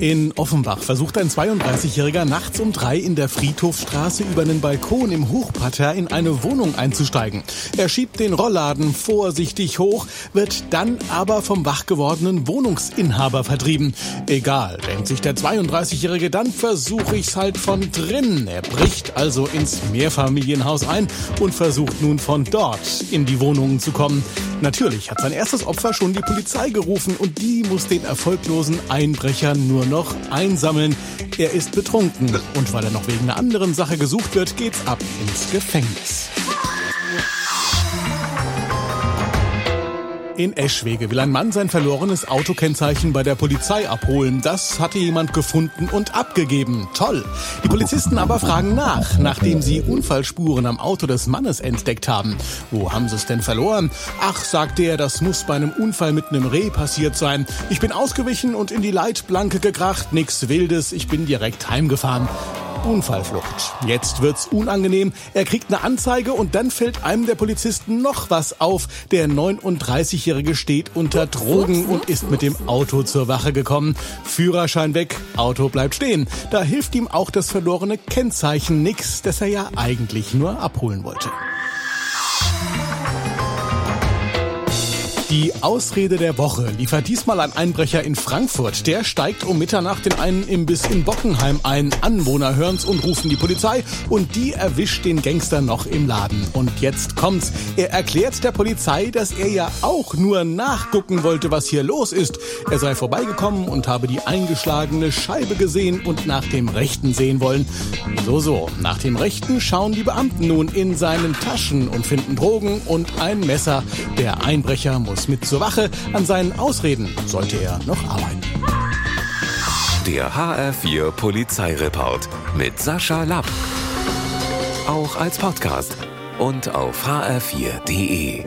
In Offenbach versucht ein 32-Jähriger nachts um drei in der Friedhofstraße über einen Balkon im Hochparterre in eine Wohnung einzusteigen. Er schiebt den Rollladen vorsichtig hoch, wird dann aber vom wach gewordenen Wohnungsinhaber vertrieben. Egal, denkt sich der 32-Jährige, dann versuche ich's halt von drinnen. Er bricht also ins Mehrfamilienhaus ein und versucht nun von dort in die Wohnungen zu kommen. Natürlich hat sein erstes Opfer schon die Polizei gerufen und die muss den erfolglosen Einbrecher nur noch einsammeln. Er ist betrunken und weil er noch wegen einer anderen Sache gesucht wird, geht's ab ins Gefängnis. In Eschwege will ein Mann sein verlorenes Autokennzeichen bei der Polizei abholen. Das hatte jemand gefunden und abgegeben. Toll. Die Polizisten aber fragen nach, nachdem sie Unfallspuren am Auto des Mannes entdeckt haben. Wo haben sie es denn verloren? Ach, sagt er, das muss bei einem Unfall mit einem Reh passiert sein. Ich bin ausgewichen und in die Leitplanke gekracht. Nix Wildes. Ich bin direkt heimgefahren. Unfallflucht. Jetzt wird's unangenehm. Er kriegt eine Anzeige und dann fällt einem der Polizisten noch was auf. Der 39-Jährige steht unter Drogen und ist mit dem Auto zur Wache gekommen. Führerschein weg, Auto bleibt stehen. Da hilft ihm auch das verlorene Kennzeichen nix, das er ja eigentlich nur abholen wollte. Ausrede der Woche liefert diesmal ein Einbrecher in Frankfurt. Der steigt um Mitternacht in einen Imbiss in Bockenheim ein. Anwohner hören's und rufen die Polizei und die erwischt den Gangster noch im Laden. Und jetzt kommt's. Er erklärt der Polizei, dass er ja auch nur nachgucken wollte, was hier los ist. Er sei vorbeigekommen und habe die eingeschlagene Scheibe gesehen und nach dem Rechten sehen wollen. So, so. Nach dem Rechten schauen die Beamten nun in seinen Taschen und finden Drogen und ein Messer. Der Einbrecher muss mit zur Wache. An seinen Ausreden sollte er noch arbeiten. Der HR4 Polizeireport mit Sascha Lapp. Auch als Podcast und auf hr4.de.